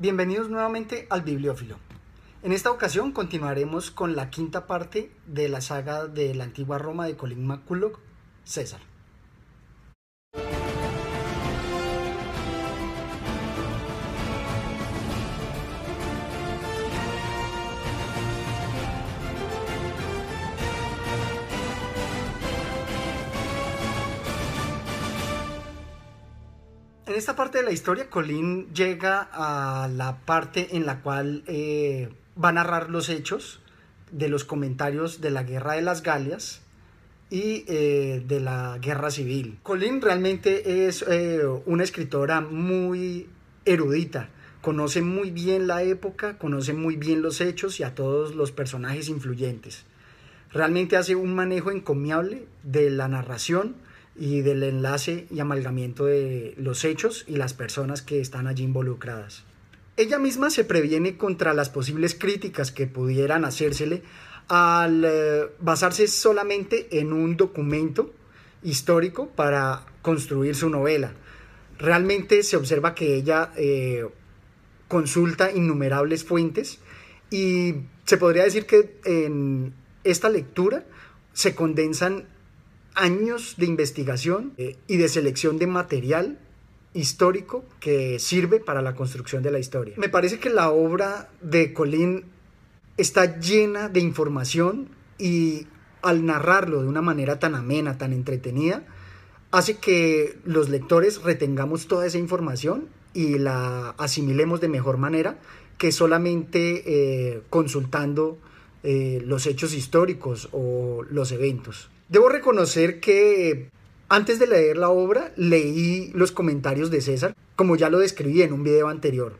Bienvenidos nuevamente al Bibliófilo. En esta ocasión continuaremos con la quinta parte de la saga de la antigua Roma de Colin McCulloch, César. En esta parte de la historia, Colin llega a la parte en la cual eh, va a narrar los hechos de los comentarios de la guerra de las Galias y eh, de la guerra civil. Colin realmente es eh, una escritora muy erudita, conoce muy bien la época, conoce muy bien los hechos y a todos los personajes influyentes. Realmente hace un manejo encomiable de la narración y del enlace y amalgamiento de los hechos y las personas que están allí involucradas. Ella misma se previene contra las posibles críticas que pudieran hacérsele al eh, basarse solamente en un documento histórico para construir su novela. Realmente se observa que ella eh, consulta innumerables fuentes y se podría decir que en esta lectura se condensan años de investigación eh, y de selección de material histórico que sirve para la construcción de la historia. Me parece que la obra de Colin está llena de información y al narrarlo de una manera tan amena, tan entretenida, hace que los lectores retengamos toda esa información y la asimilemos de mejor manera que solamente eh, consultando eh, los hechos históricos o los eventos. Debo reconocer que antes de leer la obra leí los comentarios de César, como ya lo describí en un video anterior.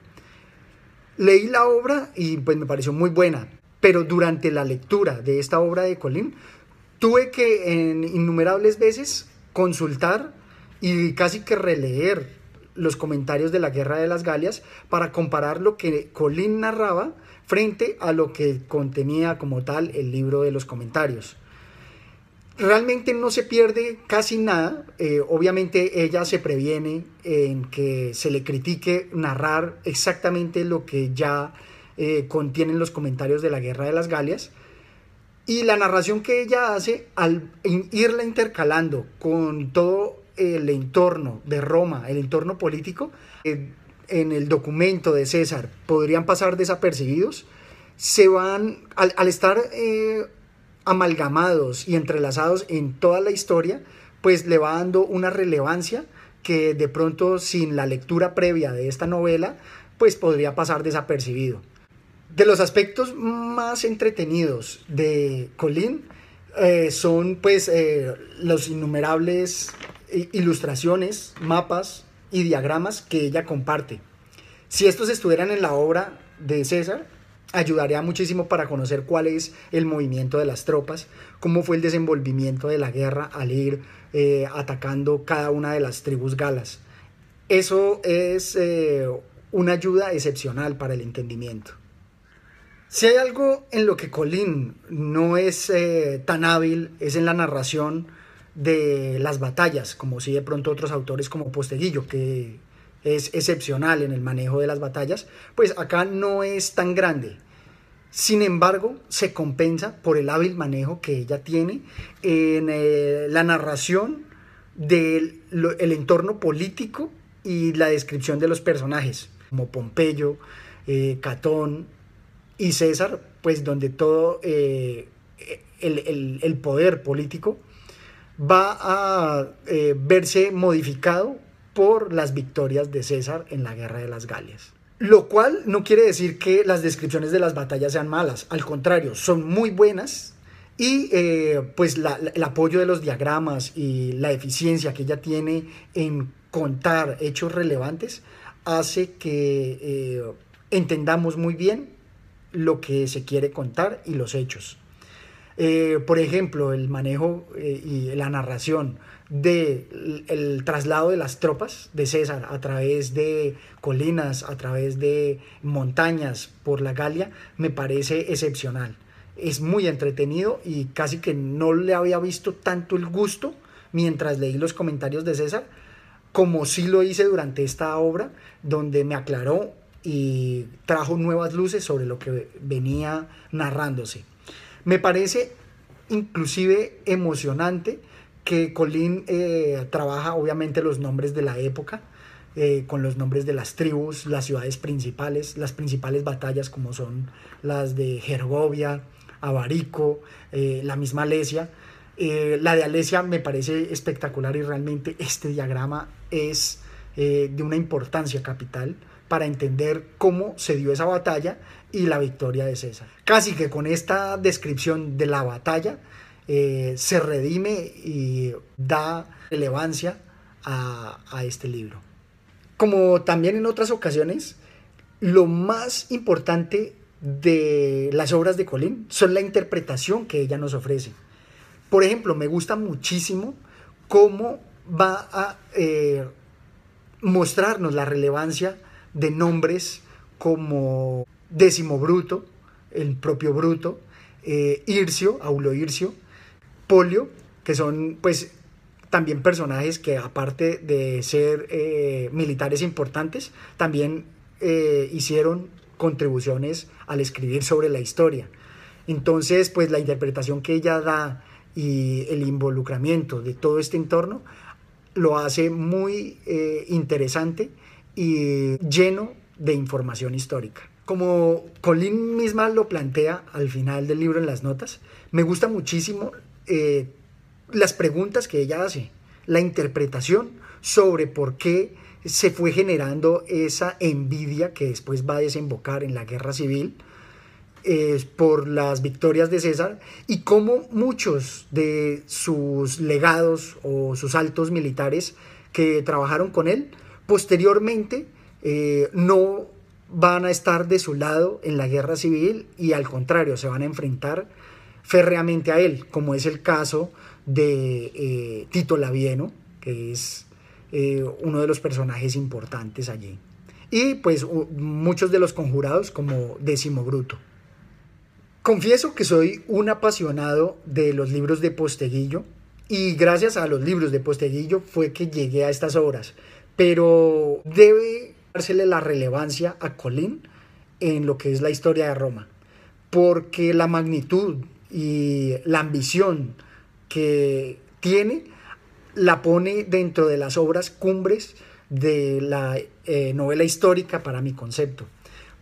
Leí la obra y pues me pareció muy buena, pero durante la lectura de esta obra de Colín tuve que en innumerables veces consultar y casi que releer los comentarios de la Guerra de las Galias para comparar lo que Colín narraba frente a lo que contenía como tal el libro de los comentarios realmente no se pierde casi nada. Eh, obviamente ella se previene en que se le critique narrar exactamente lo que ya eh, contienen los comentarios de la Guerra de las Galias. Y la narración que ella hace, al irla intercalando con todo el entorno de Roma, el entorno político, eh, en el documento de César podrían pasar desapercibidos, se van, al, estar amalgamados y entrelazados en toda la historia, pues le va dando una relevancia que de pronto sin la lectura previa de esta novela, pues podría pasar desapercibido. De los aspectos más entretenidos de Colin eh, son pues eh, los innumerables ilustraciones, mapas y diagramas que ella comparte. Si estos estuvieran en la obra de César, ayudaría muchísimo para conocer cuál es el movimiento de las tropas, cómo fue el desenvolvimiento de la guerra al ir eh, atacando cada una de las tribus galas. Eso es eh, una ayuda excepcional para el entendimiento. Si hay algo en lo que Colin no es eh, tan hábil, es en la narración de las batallas, como si de pronto otros autores como Posteguillo, que es excepcional en el manejo de las batallas, pues acá no es tan grande. Sin embargo, se compensa por el hábil manejo que ella tiene en eh, la narración del entorno político y la descripción de los personajes, como Pompeyo, eh, Catón y César, pues donde todo eh, el, poder político va a verse modificado por las victorias de César en la guerra de las Galias. Lo cual no quiere decir que las descripciones de las batallas sean malas, al contrario, son muy buenas y eh, pues el apoyo de los diagramas y la eficiencia que ella tiene en contar hechos relevantes hace que eh, entendamos muy bien lo que se quiere contar y los hechos. Eh, por ejemplo, el manejo y la narración del el traslado de las tropas de César a través de colinas, a través de montañas por la Galia, me parece excepcional. Es muy entretenido y casi que no le había visto tanto el gusto mientras leí los comentarios de César, como sí lo hice durante esta obra, donde me aclaró y trajo nuevas luces sobre lo que venía narrándose. Me parece inclusive emocionante que Colín eh, trabaja obviamente los nombres de la época, eh, con los nombres de las tribus, las ciudades principales, las principales batallas como son las de Gergovia, Avarico, eh, la misma Alesia. la de Alesia me parece espectacular y realmente este diagrama es de una importancia capital para entender cómo se dio esa batalla y la victoria de César. Casi que con esta descripción de la batalla eh, se redime y da relevancia a, este libro. Como también en otras ocasiones, lo más importante de las obras de Colín son la interpretación que ella nos ofrece. Por ejemplo, me gusta muchísimo cómo va a eh, mostrarnos la relevancia de nombres como Décimo Bruto, el propio Bruto, eh, Ircio, Aulo Ircio, Polio, que son pues también personajes que aparte de ser eh, militares importantes, también eh, hicieron contribuciones al escribir sobre la historia. Entonces, pues la interpretación que ella da y el involucramiento de todo este entorno lo hace muy interesante y lleno de información histórica. Como Colin misma lo plantea al final del libro en las notas, me gusta muchísimo eh, las preguntas que ella hace, la interpretación sobre por qué se fue generando esa envidia que después va a desembocar en la guerra civil eh, por las victorias de César y cómo muchos de sus legados o sus altos militares que trabajaron con él posteriormente eh, no van a estar de su lado en la guerra civil y al contrario, se van a enfrentar férreamente a él, como es el caso de eh, Tito Labieno, que es eh, uno de los personajes importantes allí. Y pues muchos de los conjurados como Décimo Bruto. Confieso que soy un apasionado de los libros de Posteguillo y gracias a los libros de Posteguillo fue que llegué a estas obras pero debe dársele la relevancia a Colín en lo que es la historia de Roma, porque la magnitud y la ambición que tiene la pone dentro de las obras cumbres de la eh, novela histórica para mi concepto,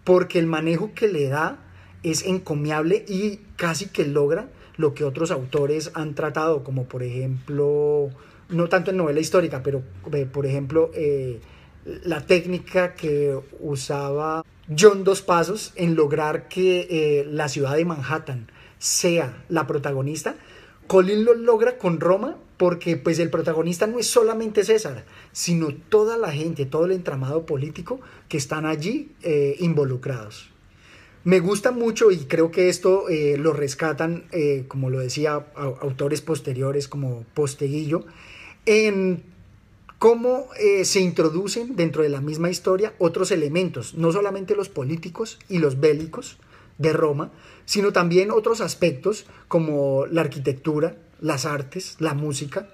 porque el manejo que le da es encomiable y casi que logra lo que otros autores han tratado, como por ejemplo no tanto en novela histórica, pero eh, por ejemplo, eh, la técnica que usaba John Dos Pasos en lograr que la ciudad de Manhattan sea la protagonista, Colin lo logra con Roma porque pues el protagonista no es solamente César, sino toda la gente, todo el entramado político que están allí involucrados. Me gusta mucho y creo que esto lo rescatan, como lo decía, autores posteriores como Posteguillo, en cómo eh, se introducen dentro de la misma historia otros elementos, no solamente los políticos y los bélicos de Roma, sino también otros aspectos como la arquitectura, las artes, la música,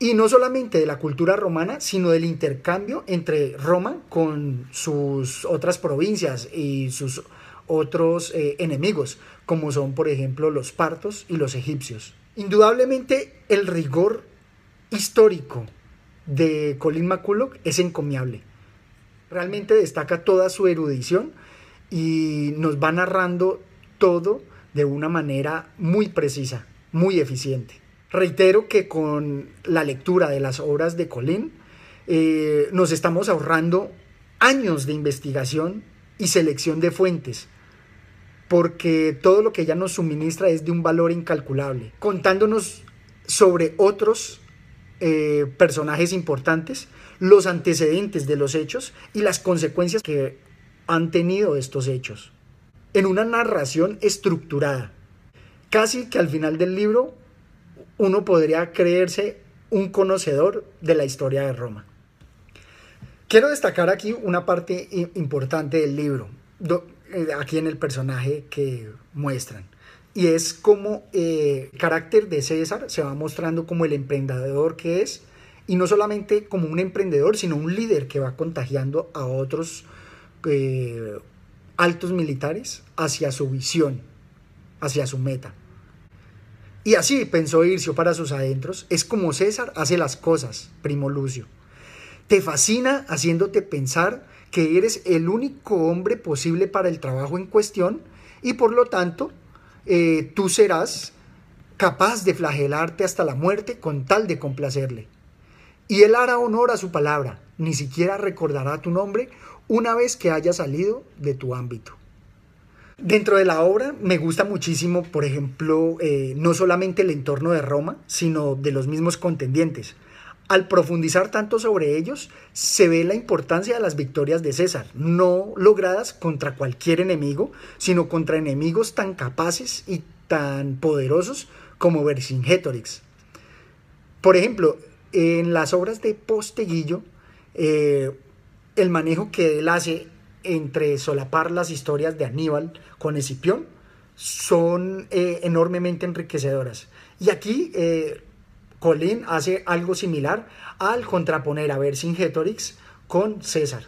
y no solamente de la cultura romana, sino del intercambio entre Roma con sus otras provincias y sus otros eh, enemigos, como son, por ejemplo, los partos y los egipcios. Indudablemente, el rigor histórico de Colin McCulloch es encomiable. Realmente destaca toda su erudición y nos va narrando todo de una manera muy precisa, muy eficiente. Reitero que con la lectura de las obras de Colin eh, nos estamos ahorrando años de investigación y selección de fuentes, porque todo lo que ella nos suministra es de un valor incalculable, contándonos sobre otros eh, personajes importantes, los antecedentes de los hechos y las consecuencias que han tenido estos hechos. En una narración estructurada. Casi que al final del libro uno podría creerse un conocedor de la historia de Roma. Quiero destacar aquí una parte importante del libro, eh, aquí en el personaje que muestran y es como el eh, carácter de César se va mostrando como el emprendedor que es, y no solamente como un emprendedor, sino un líder que va contagiando a otros eh, altos militares hacia su visión, hacia su meta. Y así pensó Ircio para sus adentros, es como César hace las cosas, primo Lucio. Te fascina haciéndote pensar que eres el único hombre posible para el trabajo en cuestión y por lo tanto eh, tú serás capaz de flagelarte hasta la muerte con tal de complacerle. Y él hará honor a su palabra, ni siquiera recordará tu nombre una vez que haya salido de tu ámbito. Dentro de la obra me gusta muchísimo, por ejemplo, eh, no solamente el entorno de Roma, sino de los mismos contendientes. Al profundizar tanto sobre ellos, se ve la importancia de las victorias de César, no logradas contra cualquier enemigo, sino contra enemigos tan capaces y tan poderosos como Vercingétorix. Por ejemplo, en las obras de Posteguillo, eh, el manejo que él hace entre solapar las historias de Aníbal con Escipión son eh, enormemente enriquecedoras. Y aquí eh, Colín hace algo similar al contraponer a Vercingétorix con César.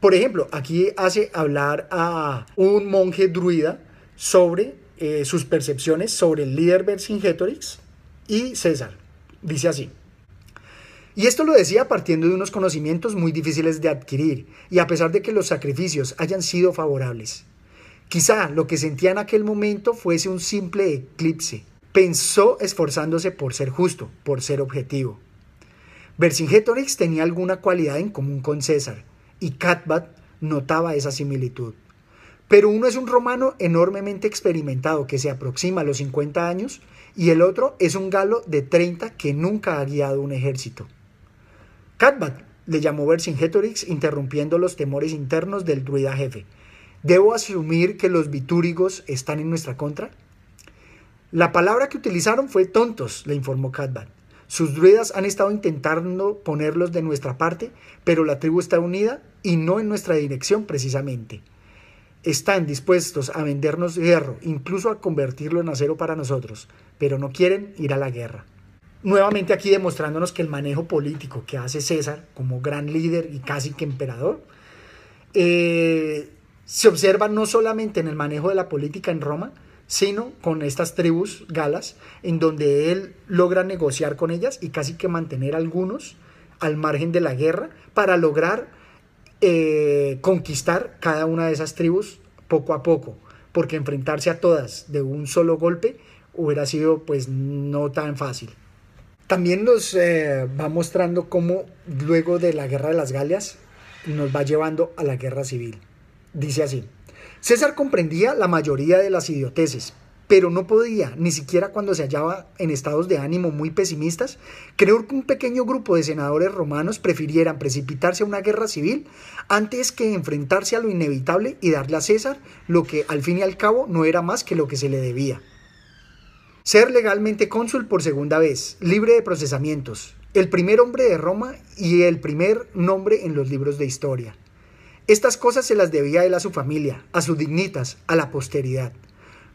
Por ejemplo, aquí hace hablar a un monje druida sobre eh, sus percepciones sobre el líder Vercingétorix y César. Dice así. Y esto lo decía partiendo de unos conocimientos muy difíciles de adquirir, y a pesar de que los sacrificios hayan sido favorables. Quizá lo que sentía en aquel momento fuese un simple eclipse. Pensó esforzándose por ser justo, por ser objetivo. Vercingétorix tenía alguna cualidad en común con César, y Catbat notaba esa similitud. Pero uno es un romano enormemente experimentado que se aproxima a los 50 años y el otro es un galo de 30 que nunca ha guiado un ejército. Catbat le llamó Vercingétorix interrumpiendo los temores internos del druida jefe. ¿Debo asumir que los bitúrigos están en nuestra contra? La palabra que utilizaron fue tontos, le informó Catbat. Sus druidas han estado intentando ponerlos de nuestra parte, pero la tribu está unida y no en nuestra dirección precisamente están dispuestos a vendernos hierro, incluso a convertirlo en acero para nosotros, pero no quieren ir a la guerra. Nuevamente aquí demostrándonos que el manejo político que hace César como gran líder y casi que emperador, eh, se observa no solamente en el manejo de la política en Roma, sino con estas tribus galas, en donde él logra negociar con ellas y casi que mantener a algunos al margen de la guerra para lograr eh, conquistar cada una de esas tribus poco a poco, porque enfrentarse a todas de un solo golpe hubiera sido pues no tan fácil. También nos eh, va mostrando cómo luego de la guerra de las Galias nos va llevando a la guerra civil. Dice así, César comprendía la mayoría de las idioteces, pero no podía, ni siquiera cuando se hallaba en estados de ánimo muy pesimistas, creer que un pequeño grupo de senadores romanos prefirieran precipitarse a una guerra civil antes que enfrentarse a lo inevitable y darle a César lo que al fin y al cabo no era más que lo que se le debía. Ser legalmente cónsul por segunda vez, libre de procesamientos, el primer hombre de Roma y el primer nombre en los libros de historia. Estas cosas se las debía él a su familia, a sus dignitas, a la posteridad.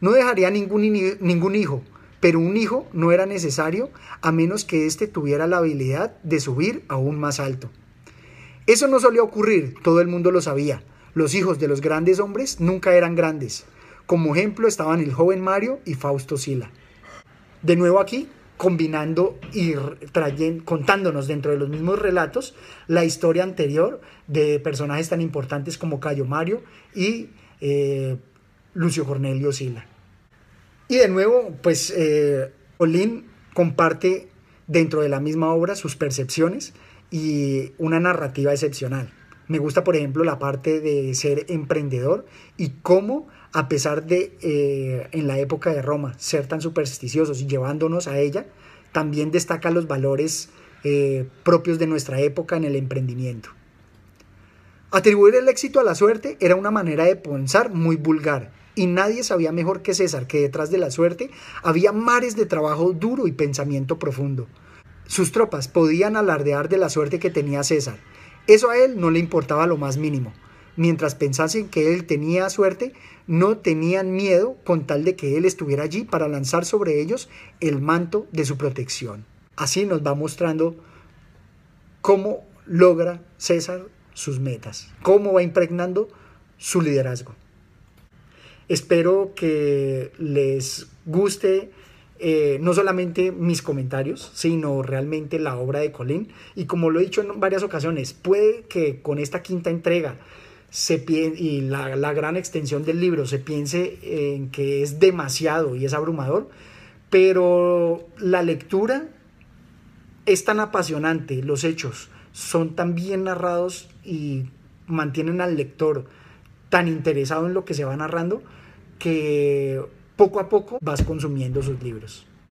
No dejaría ningún, hijo, pero un hijo no era necesario a menos que éste tuviera la habilidad de subir aún más alto. Eso no solía ocurrir, todo el mundo lo sabía. Los hijos de los grandes hombres nunca eran grandes. Como ejemplo estaban el joven Mario y Fausto Sila. De nuevo aquí, combinando y trayendo, contándonos dentro de los mismos relatos la historia anterior de personajes tan importantes como Cayo Mario y eh, Lucio Cornelio Sila. Y de nuevo, pues eh, Olin comparte dentro de la misma obra sus percepciones y una narrativa excepcional. Me gusta, por ejemplo, la parte de ser emprendedor y cómo, a pesar de eh, en la época de Roma ser tan supersticiosos y llevándonos a ella, también destaca los valores eh, propios de nuestra época en el emprendimiento. Atribuir el éxito a la suerte era una manera de pensar muy vulgar y nadie sabía mejor que César que detrás de la suerte había mares de trabajo duro y pensamiento profundo. Sus tropas podían alardear de la suerte que tenía César. Eso a él no le importaba lo más mínimo. Mientras pensasen que él tenía suerte, no tenían miedo con tal de que él estuviera allí para lanzar sobre ellos el manto de su protección. Así nos va mostrando cómo logra César sus metas, cómo va impregnando su liderazgo. Espero que les guste eh, no solamente mis comentarios, sino realmente la obra de Colin. Y como lo he dicho en varias ocasiones, puede que con esta quinta entrega se y la, la gran extensión del libro se piense en que es demasiado y es abrumador, pero la lectura es tan apasionante, los hechos son tan bien narrados y mantienen al lector tan interesado en lo que se va narrando que poco a poco vas consumiendo sus libros.